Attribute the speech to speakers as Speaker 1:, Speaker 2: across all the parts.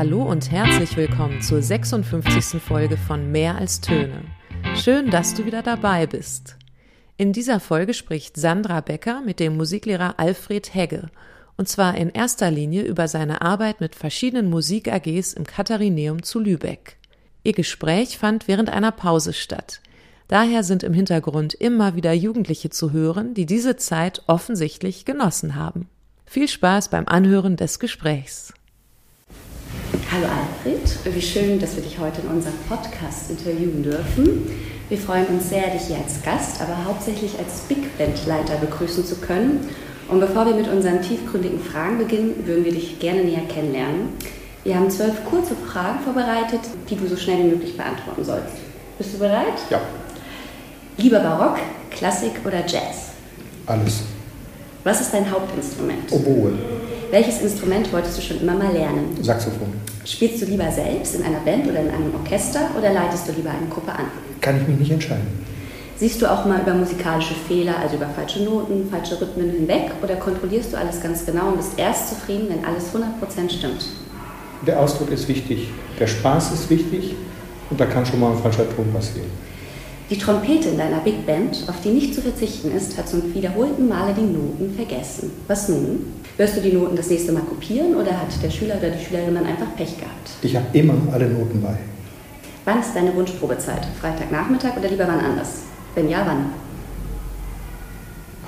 Speaker 1: Hallo und herzlich willkommen zur 56. Folge von Mehr als Töne. Schön, dass du wieder dabei bist. In dieser Folge spricht Sandra Becker mit dem Musiklehrer Alfred Hegge und zwar in erster Linie über seine Arbeit mit verschiedenen Musik-AGs im Katharineum zu Lübeck. Ihr Gespräch fand während einer Pause statt. Daher sind im Hintergrund immer wieder Jugendliche zu hören, die diese Zeit offensichtlich genossen haben. Viel Spaß beim Anhören des Gesprächs.
Speaker 2: Hallo Alfred, wie schön, dass wir dich heute in unserem Podcast interviewen dürfen. Wir freuen uns sehr, dich hier als Gast, aber hauptsächlich als Big Band Leiter begrüßen zu können und bevor wir mit unseren tiefgründigen Fragen beginnen, würden wir dich gerne näher kennenlernen. Wir haben zwölf kurze Fragen vorbereitet, die du so schnell wie möglich beantworten sollst. Bist du bereit?
Speaker 3: Ja.
Speaker 2: Lieber Barock, Klassik oder Jazz?
Speaker 3: Alles.
Speaker 2: Was ist dein Hauptinstrument?
Speaker 3: Oboe.
Speaker 2: Welches Instrument wolltest du schon immer mal lernen?
Speaker 3: Saxophon.
Speaker 2: Spielst du lieber selbst in einer Band oder in einem Orchester oder leitest du lieber eine Gruppe an?
Speaker 3: Kann ich mich nicht entscheiden.
Speaker 2: Siehst du auch mal über musikalische Fehler, also über falsche Noten, falsche Rhythmen hinweg oder kontrollierst du alles ganz genau und bist erst zufrieden, wenn alles 100% stimmt?
Speaker 3: Der Ausdruck ist wichtig, der Spaß ist wichtig und da kann schon mal ein falscher Ton passieren.
Speaker 2: Die Trompete in deiner Big Band, auf die nicht zu verzichten ist, hat zum wiederholten Male die Noten vergessen. Was nun? Wirst du die Noten das nächste Mal kopieren oder hat der Schüler oder die Schülerin dann einfach Pech gehabt?
Speaker 3: Ich habe immer alle Noten bei.
Speaker 2: Wann ist deine Wunschprobezeit? Freitagnachmittag oder lieber wann anders? Wenn ja, wann?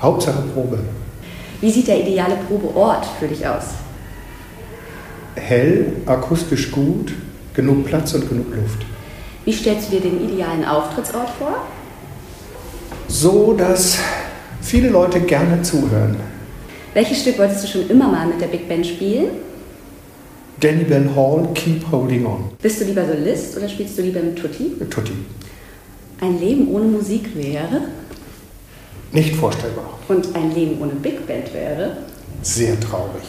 Speaker 3: Hauptsache Probe.
Speaker 2: Wie sieht der ideale Probeort für dich aus?
Speaker 3: Hell, akustisch gut, genug Platz und genug Luft.
Speaker 2: Wie stellst du dir den idealen Auftrittsort vor?
Speaker 3: So, dass viele Leute gerne zuhören.
Speaker 2: Welches Stück wolltest du schon immer mal mit der Big Band spielen?
Speaker 3: Danny Bell Hall, Keep Holding On.
Speaker 2: Bist du lieber Solist oder spielst du lieber mit Tutti?
Speaker 3: Tutti.
Speaker 2: Ein Leben ohne Musik wäre?
Speaker 3: Nicht vorstellbar.
Speaker 2: Und ein Leben ohne Big Band wäre?
Speaker 3: Sehr traurig.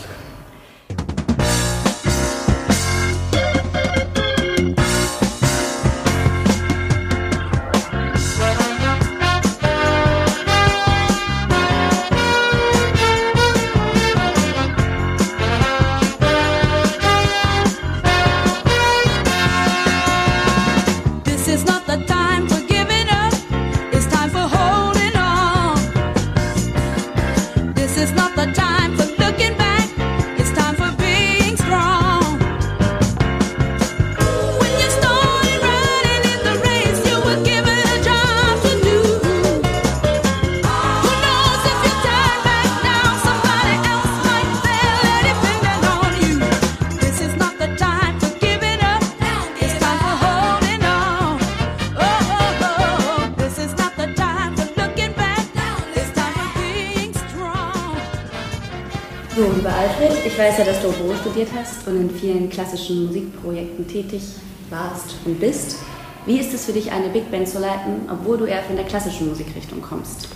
Speaker 2: Ich weiß ja, dass du Oboe studiert hast und in vielen klassischen Musikprojekten tätig warst und bist. Wie ist es für dich, eine Big Band zu leiten, obwohl du eher von der klassischen Musikrichtung kommst?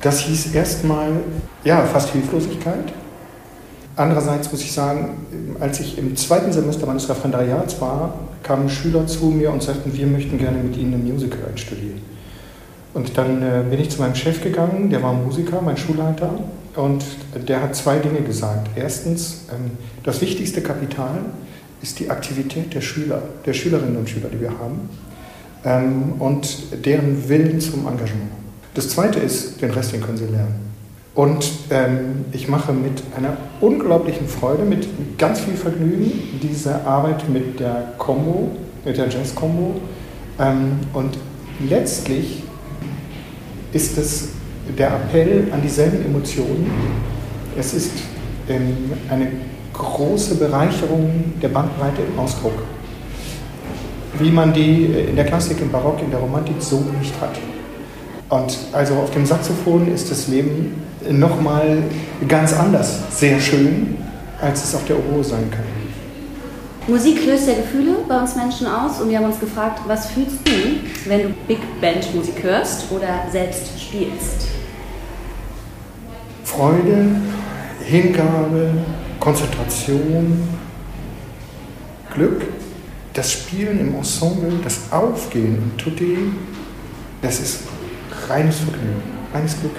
Speaker 3: Das hieß erstmal, ja, fast Hilflosigkeit. Andererseits muss ich sagen, als ich im zweiten Semester meines Referendariats war, kamen Schüler zu mir und sagten, wir möchten gerne mit Ihnen ein Musical einstudieren. Und dann äh, bin ich zu meinem Chef gegangen, der war Musiker, mein Schulleiter, und der hat zwei Dinge gesagt. Erstens, ähm, das wichtigste Kapital ist die Aktivität der Schüler, der Schülerinnen und Schüler, die wir haben, ähm, und deren Willen zum Engagement. Das zweite ist, den Rest, den können sie lernen. Und ähm, ich mache mit einer unglaublichen Freude, mit ganz viel Vergnügen diese Arbeit mit der Combo, mit der Jazz-Combo. und letztlich ist es der Appell an dieselben Emotionen. Es ist ähm, eine große Bereicherung der Bandbreite im Ausdruck, wie man die in der Klassik, im Barock, in der Romantik so nicht hat. Und also auf dem Saxophon ist das Leben nochmal ganz anders, sehr schön, als es auf der Oboe sein kann.
Speaker 2: Musik löst ja Gefühle bei uns Menschen aus und wir haben uns gefragt, was fühlst du, wenn du Big Band Musik hörst oder selbst spielst?
Speaker 3: Freude, Hingabe, Konzentration, Glück, das Spielen im Ensemble, das Aufgehen im Tutti, das ist reines Vergnügen, reines Glück.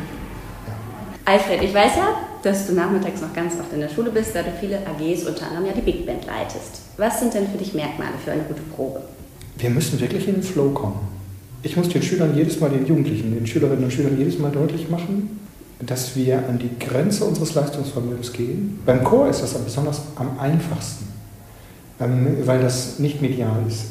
Speaker 2: Ja. Alfred, ich weiß ja, dass du nachmittags noch ganz oft in der Schule bist, da du viele AGs, unter anderem ja die Big Band leitest. Was sind denn für dich Merkmale für eine gute Probe?
Speaker 3: Wir müssen wirklich in den Flow kommen. Ich muss den Schülern jedes Mal, den Jugendlichen, den Schülerinnen und Schülern jedes Mal deutlich machen, dass wir an die Grenze unseres Leistungsvermögens gehen. Beim Chor ist das besonders am einfachsten, ähm, weil das nicht medial ist.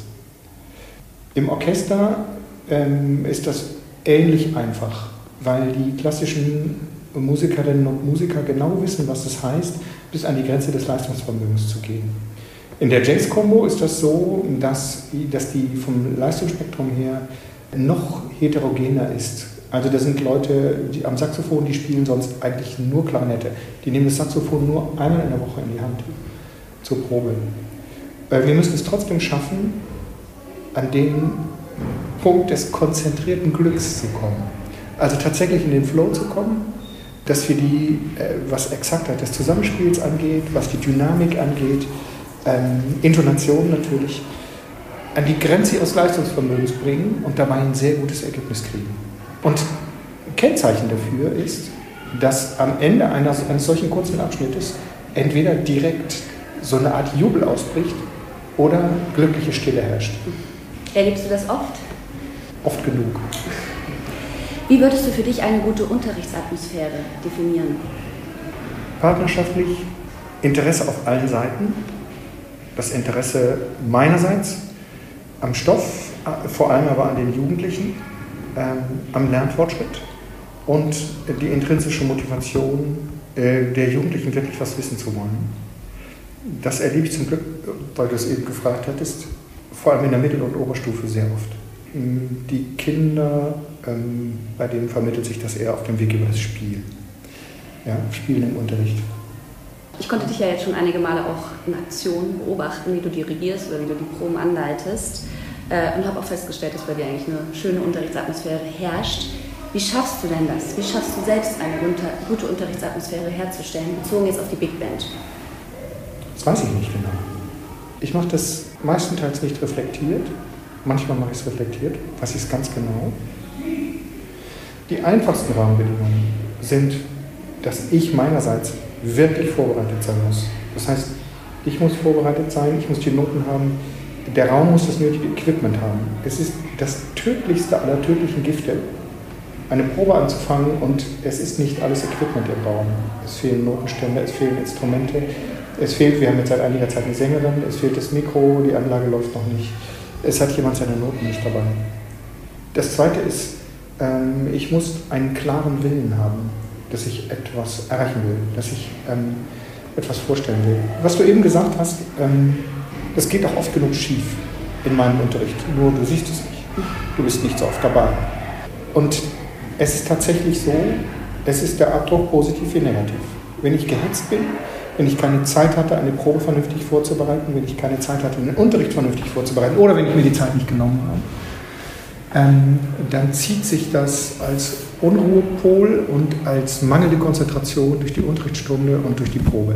Speaker 3: Im Orchester ähm, ist das ähnlich einfach, weil die klassischen Musikerinnen und Musiker genau wissen, was es heißt, bis an die Grenze des Leistungsvermögens zu gehen. In der Jazz-Combo ist das so, dass die vom Leistungsspektrum her noch heterogener ist. Also da sind Leute die am Saxophon, die spielen sonst eigentlich nur Klarinette. Die nehmen das Saxophon nur einmal in der Woche in die Hand zur Probe. Wir müssen es trotzdem schaffen, an den Punkt des konzentrierten Glücks zu kommen. Also tatsächlich in den Flow zu kommen, dass wir die, äh, was Exaktheit des Zusammenspiels angeht, was die Dynamik angeht, ähm, Intonation natürlich, an die Grenze ihres Leistungsvermögens bringen und dabei ein sehr gutes Ergebnis kriegen. Und Kennzeichen dafür ist, dass am Ende eines, eines solchen kurzen Abschnittes entweder direkt so eine Art Jubel ausbricht oder glückliche Stille herrscht.
Speaker 2: Erlebst du das oft?
Speaker 3: Oft genug.
Speaker 2: Wie würdest du für dich eine gute Unterrichtsatmosphäre definieren?
Speaker 3: Partnerschaftlich, Interesse auf allen Seiten, das Interesse meinerseits am Stoff, vor allem aber an den Jugendlichen, am Lernfortschritt und die intrinsische Motivation äh, der Jugendlichen, wirklich was wissen zu wollen. Das erlebe ich zum Glück, weil du es eben gefragt hattest, vor allem in der Mittel- und Oberstufe sehr oft. Die Kinder, ähm, bei denen vermittelt sich das eher auf dem Weg über das Spiel. Ja, Spielen im Unterricht.
Speaker 2: Ich konnte dich ja jetzt schon einige Male auch in Aktion beobachten, wie du dirigierst oder wie du die Proben anleitest. Äh, und habe auch festgestellt, dass bei dir eigentlich eine schöne Unterrichtsatmosphäre herrscht. Wie schaffst du denn das? Wie schaffst du selbst eine gute Unterrichtsatmosphäre herzustellen, bezogen jetzt auf die Big Band?
Speaker 3: Das weiß ich nicht genau. Ich mache das meistenteils nicht reflektiert. Manchmal mache ich es reflektiert, weiß ich es ganz genau. Die einfachsten Rahmenbedingungen sind, dass ich meinerseits wirklich vorbereitet sein muss. Das heißt, ich muss vorbereitet sein, ich muss die Noten haben, der Raum muss das nötige Equipment haben. Es ist das tödlichste aller tödlichen Gifte, eine Probe anzufangen und es ist nicht alles Equipment im Raum. Es fehlen Notenstände, es fehlen Instrumente, es fehlt, wir haben jetzt seit einiger Zeit eine Sängerin, es fehlt das Mikro, die Anlage läuft noch nicht. Es hat jemand seine Noten nicht dabei. Das zweite ist, ähm, ich muss einen klaren Willen haben, dass ich etwas erreichen will, dass ich ähm, etwas vorstellen will. Was du eben gesagt hast, ähm, das geht auch oft genug schief in meinem Unterricht, nur du siehst es nicht. Du bist nicht so oft dabei. Und es ist tatsächlich so, es ist der Abdruck positiv wie negativ. Wenn ich gehetzt bin, wenn ich keine Zeit hatte, eine Probe vernünftig vorzubereiten, wenn ich keine Zeit hatte, einen Unterricht vernünftig vorzubereiten oder wenn ich mir die Zeit nicht genommen habe, ähm, dann zieht sich das als Unruhepol und als mangelnde Konzentration durch die Unterrichtsstunde und durch die Probe.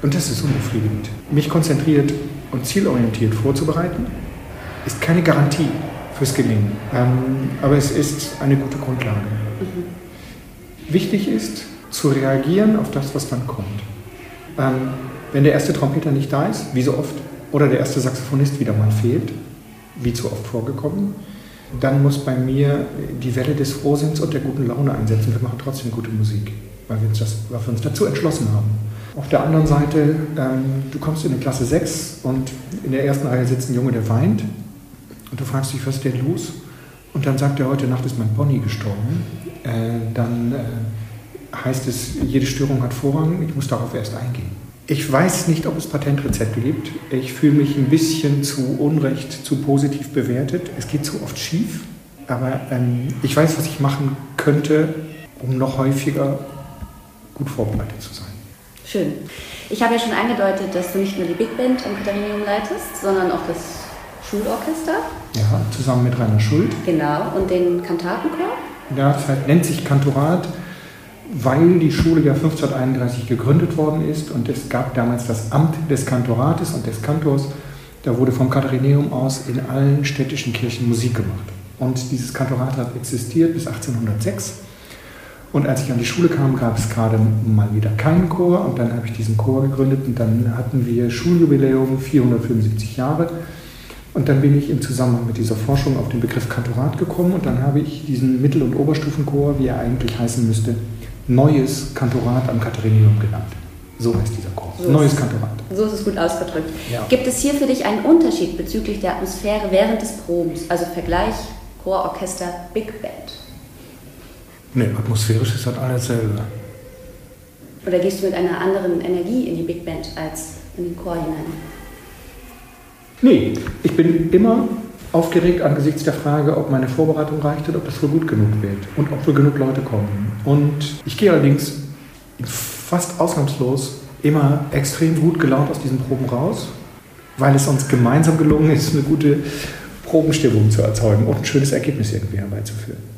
Speaker 3: Und das ist unbefriedigend. Mich konzentriert und zielorientiert vorzubereiten, ist keine Garantie fürs Gelingen. Ähm, aber es ist eine gute Grundlage. Mhm. Wichtig ist, zu reagieren auf das, was dann kommt. Ähm, wenn der erste Trompeter nicht da ist, wie so oft, oder der erste Saxophonist wieder mal fehlt, wie zu oft vorgekommen, dann muss bei mir die Welle des Frohsinns und der guten Laune einsetzen. Wir machen trotzdem gute Musik, weil wir uns, das, weil wir uns dazu entschlossen haben. Auf der anderen Seite, ähm, du kommst in eine Klasse 6 und in der ersten Reihe sitzt ein Junge, der weint. Und du fragst dich, was ist denn los? Und dann sagt er, heute Nacht ist mein Pony gestorben. Äh, dann äh, heißt es, jede Störung hat Vorrang, ich muss darauf erst eingehen. Ich weiß nicht, ob es Patentrezepte gibt. Ich fühle mich ein bisschen zu unrecht, zu positiv bewertet. Es geht zu oft schief. Aber ähm, ich weiß, was ich machen könnte, um noch häufiger gut vorbereitet zu sein.
Speaker 2: Schön. Ich habe ja schon angedeutet, dass du nicht nur die Big Band am Katharinium leitest, sondern auch das Schulorchester.
Speaker 3: Ja, zusammen mit Rainer Schuld.
Speaker 2: Genau, und den Kantatenchor.
Speaker 3: Ja, das nennt sich Kantorat, weil die Schule ja 1531 gegründet worden ist und es gab damals das Amt des Kantorates und des Kantors. Da wurde vom Katharineum aus in allen städtischen Kirchen Musik gemacht. Und dieses Kantorat hat existiert bis 1806 Und als ich an die Schule kam, gab es gerade mal wieder keinen Chor und dann habe ich diesen Chor gegründet und dann hatten wir Schuljubiläum 475 Jahre. Und dann bin ich im Zusammenhang mit dieser Forschung auf den Begriff Kantorat gekommen und dann habe ich diesen Mittel- und Oberstufenchor, wie er eigentlich heißen müsste, Neues Kantorat am Katharinium genannt. So heißt dieser Chor.
Speaker 2: So
Speaker 3: Neues
Speaker 2: ist-
Speaker 3: Kantorat.
Speaker 2: So ist es gut ausgedrückt.
Speaker 3: Ja.
Speaker 2: Gibt es hier für dich einen Unterschied bezüglich der Atmosphäre während des Probens? Also Vergleich Chor, Orchester, Big Band.
Speaker 3: Nee, atmosphärisch ist das alles selber.
Speaker 2: Oder gehst du mit einer anderen Energie in die Big Band als in den Chor hinein?
Speaker 3: Nee, ich bin immer aufgeregt angesichts der Frage, ob meine Vorbereitung reicht und ob das wohl gut genug wird und ob wohl genug Leute kommen. Und ich gehe allerdings fast ausnahmslos immer extrem gut gelaunt aus diesen Proben raus, weil es uns gemeinsam gelungen ist, eine gute Probenstimmung zu erzeugen und ein schönes Ergebnis irgendwie herbeizuführen.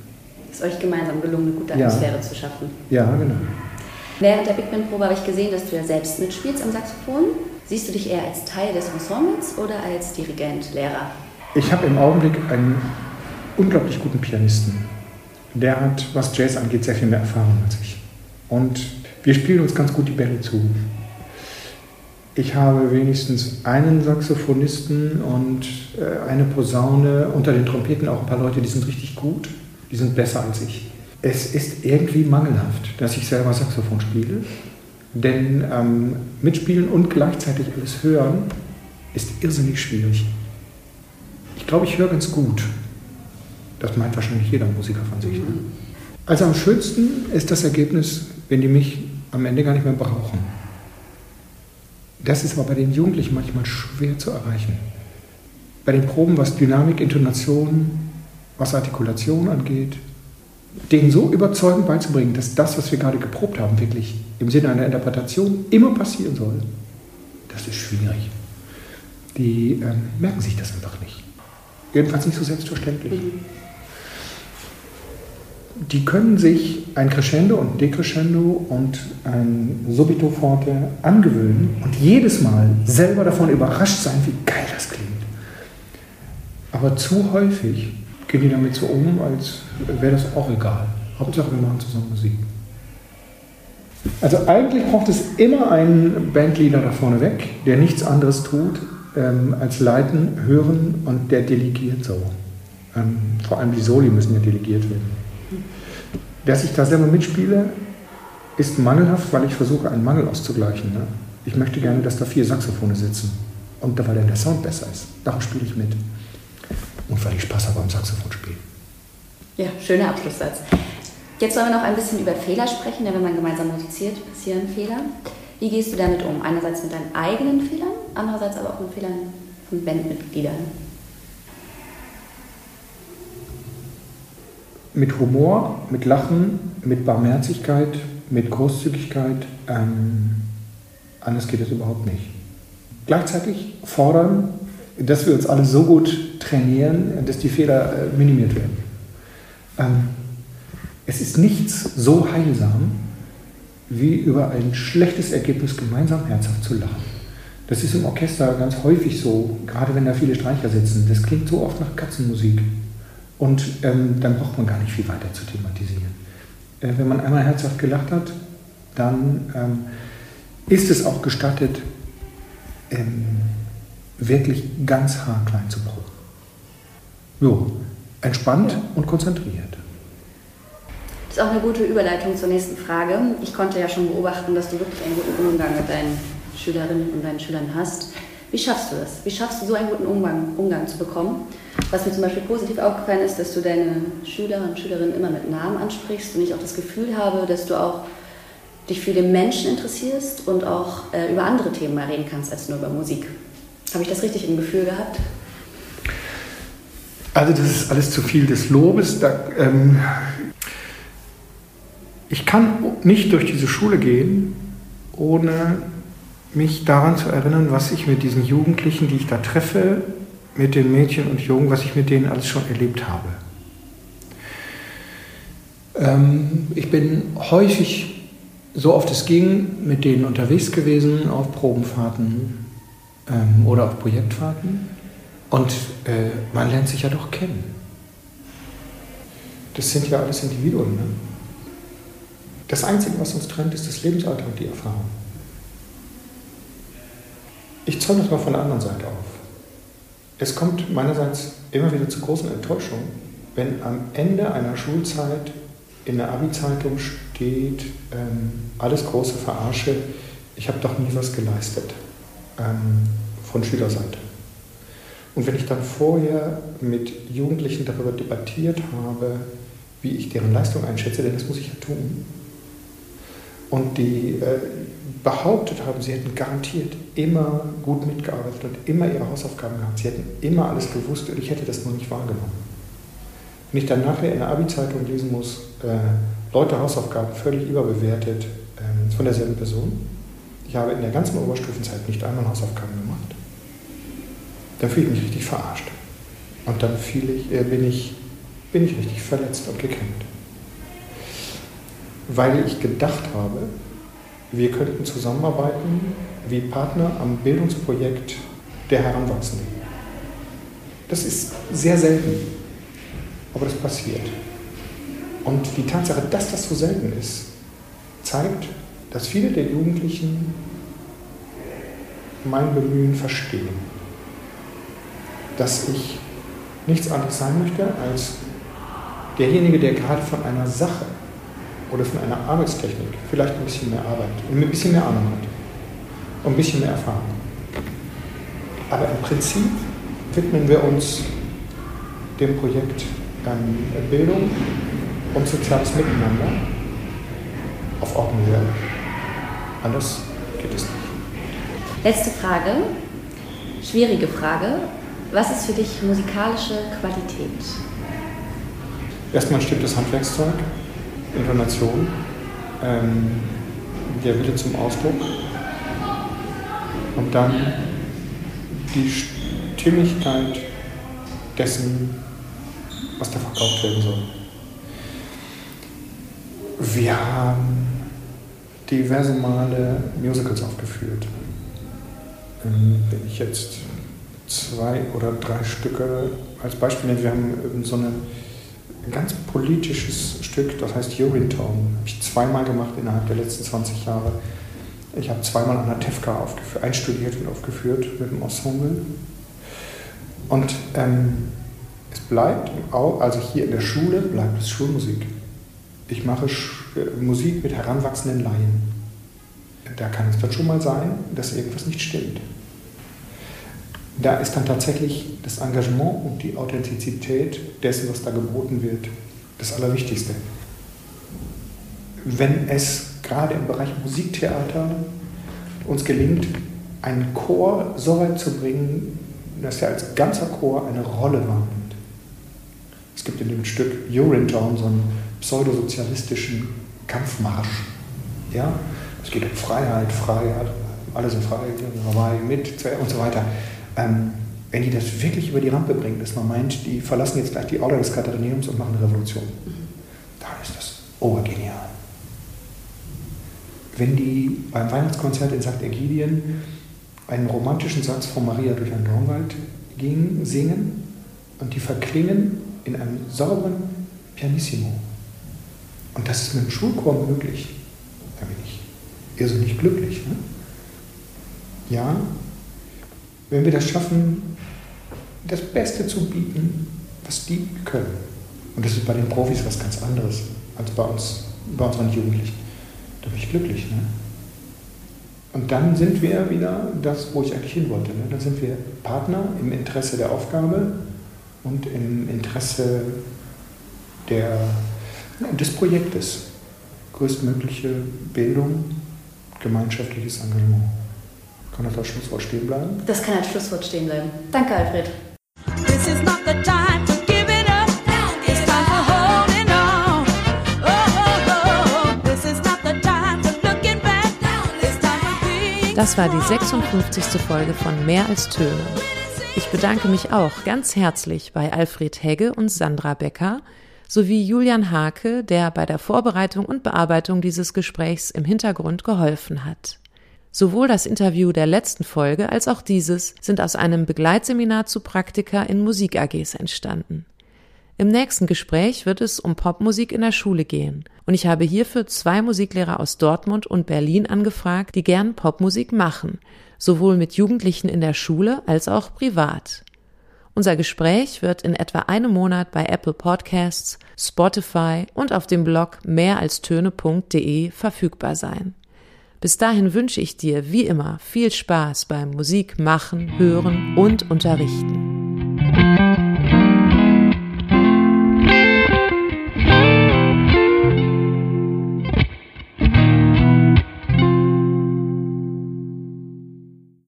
Speaker 2: Es euch gemeinsam gelungen, eine gute
Speaker 3: Ja.
Speaker 2: Atmosphäre zu schaffen.
Speaker 3: Ja, genau.
Speaker 2: Während der Big Band Probe habe ich gesehen, dass du ja selbst mitspielst am Saxophon. Siehst du dich eher als Teil des Ensembles oder als Dirigent, Lehrer?
Speaker 3: Ich habe im Augenblick einen unglaublich guten Pianisten. Der hat, was Jazz angeht, sehr viel mehr Erfahrung als ich. Und wir spielen uns ganz gut die Bälle zu. Ich habe wenigstens einen Saxophonisten und äh, eine Posaune, unter den Trompeten auch ein paar Leute, die sind richtig gut, die sind besser als ich. Es ist irgendwie mangelhaft, dass ich selber Saxophon spiele, denn ähm, mitspielen und gleichzeitig alles hören ist irrsinnig schwierig. Ich glaube, ich höre ganz gut. Das meint wahrscheinlich jeder Musiker von sich. Ne? Also am schönsten ist das Ergebnis, wenn die mich am Ende gar nicht mehr brauchen. Das ist aber bei den Jugendlichen manchmal schwer zu erreichen. Bei den Proben, was Dynamik, Intonation, was Artikulation angeht, denen so überzeugend beizubringen, dass das, was wir gerade geprobt haben, wirklich im Sinne einer Interpretation immer passieren soll, das ist schwierig. Die ähm, merken sich das einfach nicht. Jedenfalls nicht so selbstverständlich. Die können sich ein Crescendo und ein Decrescendo und ein Subito forte angewöhnen und jedes Mal selber davon überrascht sein, wie geil das klingt. Aber zu häufig gehen die damit so um, als wäre das auch egal. Hauptsache, wir machen zusammen Musik. Also eigentlich braucht es immer einen Bandleader da vorne weg, der nichts anderes tut, ähm, als leiten, hören und der delegiert so. Ähm, vor allem die Soli müssen ja delegiert werden. Dass ich da selber mitspiele, ist mangelhaft, weil ich versuche, einen Mangel auszugleichen. Ne? Ich möchte gerne, dass da vier Saxophone sitzen. Und weil dann der Sound besser ist. Darum spiele ich mit. Und weil ich Spaß habe am Saxophonspielen.
Speaker 2: Ja, schöner Abschlusssatz. Jetzt wollen wir noch ein bisschen über Fehler sprechen, denn wenn man gemeinsam musiziert, passieren Fehler. Wie gehst du damit um? Einerseits mit deinen eigenen Fehlern, andererseits aber auch mit Fehlern von Bandmitgliedern.
Speaker 3: Mit Humor, mit Lachen, mit Barmherzigkeit, mit Großzügigkeit. Ähm, anders geht es überhaupt nicht. Gleichzeitig fordern, dass wir uns alle so gut trainieren, dass die Fehler äh, minimiert werden. Ähm, es ist nichts so heilsam, wie über ein schlechtes Ergebnis gemeinsam herzhaft zu lachen. Das ist im Orchester ganz häufig so, gerade wenn da viele Streicher sitzen. Das klingt so oft nach Katzenmusik. Und ähm, dann braucht man gar nicht viel weiter zu thematisieren. Äh, wenn man einmal herzhaft gelacht hat, dann ähm, ist es auch gestattet, ähm, wirklich ganz haarklein zu proben. Jo, entspannt
Speaker 2: Ja.
Speaker 3: und konzentriert.
Speaker 2: Das ist auch eine gute Überleitung zur nächsten Frage. Ich konnte ja schon beobachten, dass du wirklich einen guten Umgang mit deinen Schülerinnen und deinen Schülern hast. Wie schaffst du das? Wie schaffst du so einen guten Umgang, Umgang zu bekommen? Was mir zum Beispiel positiv aufgefallen ist, dass du deine Schüler und Schülerinnen immer mit Namen ansprichst und ich auch das Gefühl habe, dass du auch dich für den Menschen interessierst und auch äh, über andere Themen mal reden kannst als nur über Musik. Habe ich das richtig im Gefühl gehabt?
Speaker 3: Also das ist alles zu viel des Lobes. Da, ähm, ich kann nicht durch diese Schule gehen, ohne mich daran zu erinnern, was ich mit diesen Jugendlichen, die ich da treffe, mit den Mädchen und Jungen, was ich mit denen alles schon erlebt habe. Ähm, ich bin häufig, so oft es ging, mit denen unterwegs gewesen auf Probenfahrten ähm, oder auf Projektfahrten. Und äh, man lernt sich ja doch kennen. Das sind ja alles Individuen. Ne? Das Einzige, was uns trennt, ist das Lebensalter und die Erfahrung. Ich zoll das mal von der anderen Seite auf. Es kommt meinerseits immer wieder zu großen Enttäuschungen, wenn am Ende einer Schulzeit in der Abi-Zeitung steht, ähm, alles große Verarsche, ich habe doch nie was geleistet ähm, von Schülerseite. Und wenn ich dann vorher mit Jugendlichen darüber debattiert habe, wie ich deren Leistung einschätze, denn das muss ich ja tun, und die äh, behauptet haben, sie hätten garantiert immer gut mitgearbeitet und immer ihre Hausaufgaben gehabt, sie hätten immer alles gewusst und ich hätte das nur nicht wahrgenommen. Wenn ich dann nachher in der Abi-Zeitung lesen muss, äh, Leute Hausaufgaben völlig überbewertet äh, von derselben Person, ich habe in der ganzen Oberstufenzeit nicht einmal Hausaufgaben gemacht, dann fühle ich mich richtig verarscht. Und dann ich, äh, bin, ich, bin ich richtig verletzt und gekränkt weil ich gedacht habe, wir könnten zusammenarbeiten wie Partner am Bildungsprojekt der Heranwachsenden. Das ist sehr selten, aber das passiert. Und die Tatsache, dass das so selten ist, zeigt, dass viele der Jugendlichen mein Bemühen verstehen. Dass ich nichts anderes sein möchte als derjenige, der gerade von einer Sache oder von einer Arbeitstechnik vielleicht ein bisschen mehr Arbeit und ein bisschen mehr Ahnung hat und ein bisschen mehr Erfahrung. Aber im Prinzip widmen wir uns dem Projekt Bildung und soziales Miteinander auf Augenhöhe. Anders geht es nicht.
Speaker 2: Letzte Frage, schwierige Frage. Was ist für dich musikalische Qualität?
Speaker 3: Erstmal stimmt das Handwerkszeug. Intonation, ähm, der Wille zum Ausdruck und dann die Stimmigkeit dessen, was da verkauft werden soll. Wir haben diverse Male Musicals aufgeführt. Ähm, wenn ich jetzt zwei oder drei Stücke als Beispiel nenne, wir haben so ein ganz politisches Stück, das heißt Urinetown. Habe ich zweimal gemacht innerhalb der letzten 20 Jahre. Ich habe zweimal an der TEFKA aufgeführt, einstudiert und aufgeführt mit dem Ensemble. Und ähm, es bleibt, also hier in der Schule bleibt es Schulmusik. Ich mache äh, Musik mit heranwachsenden Laien. Da kann es dann schon mal sein, dass irgendwas nicht stimmt da ist dann tatsächlich das Engagement und die Authentizität dessen, was da geboten wird, das Allerwichtigste. Wenn es gerade im Bereich Musiktheater uns gelingt, einen Chor so weit zu bringen, dass er als ganzer Chor eine Rolle wahrnimmt. Es gibt in dem Stück Urinetown so einen pseudosozialistischen Kampfmarsch. Ja? Es geht um Freiheit, Freiheit, alle sind frei, dabei, mit und so weiter. Ähm, wenn die das wirklich über die Rampe bringen, dass man meint, die verlassen jetzt gleich die Order des Katharineums und machen eine Revolution, dann ist das obergenial. Wenn die beim Weihnachtskonzert in St. Ägidien einen romantischen Satz von Maria durch einen Dornwald singen und die verklingen in einem sauberen Pianissimo. Und das ist mit dem Schulchor möglich. Da bin ich irrsinnig glücklich. Ne? Ja, wenn wir das schaffen, das Beste zu bieten, was die können. Und das ist bei den Profis was ganz anderes als bei uns, bei unseren Jugendlichen. Da bin ich glücklich. Ne? Und dann sind wir wieder das, wo ich eigentlich hin wollte. Ne? Dann sind wir Partner im Interesse der Aufgabe und im Interesse der, des Projektes. Größtmögliche Bildung, gemeinschaftliches Engagement. Kann das als Schlusswort stehen bleiben?
Speaker 2: Das kann als Schlusswort stehen bleiben. Danke, Alfred.
Speaker 1: Das war die 56. Folge von Mehr als Töne. Ich bedanke mich auch ganz herzlich bei Alfred Hegge und Sandra Becker sowie Julian Hake, der bei der Vorbereitung und Bearbeitung dieses Gesprächs im Hintergrund geholfen hat. Sowohl das Interview der letzten Folge als auch dieses sind aus einem Begleitseminar zu Praktika in Musik-AGs entstanden. Im nächsten Gespräch wird es um Popmusik in der Schule gehen. Und ich habe hierfür zwei Musiklehrer aus Dortmund und Berlin angefragt, die gern Popmusik machen, sowohl mit Jugendlichen in der Schule als auch privat. Unser Gespräch wird in etwa einem Monat bei Apple Podcasts, Spotify und auf dem Blog mehralstöne.de verfügbar sein. Bis dahin wünsche ich dir wie immer viel Spaß beim Musik machen, hören und unterrichten.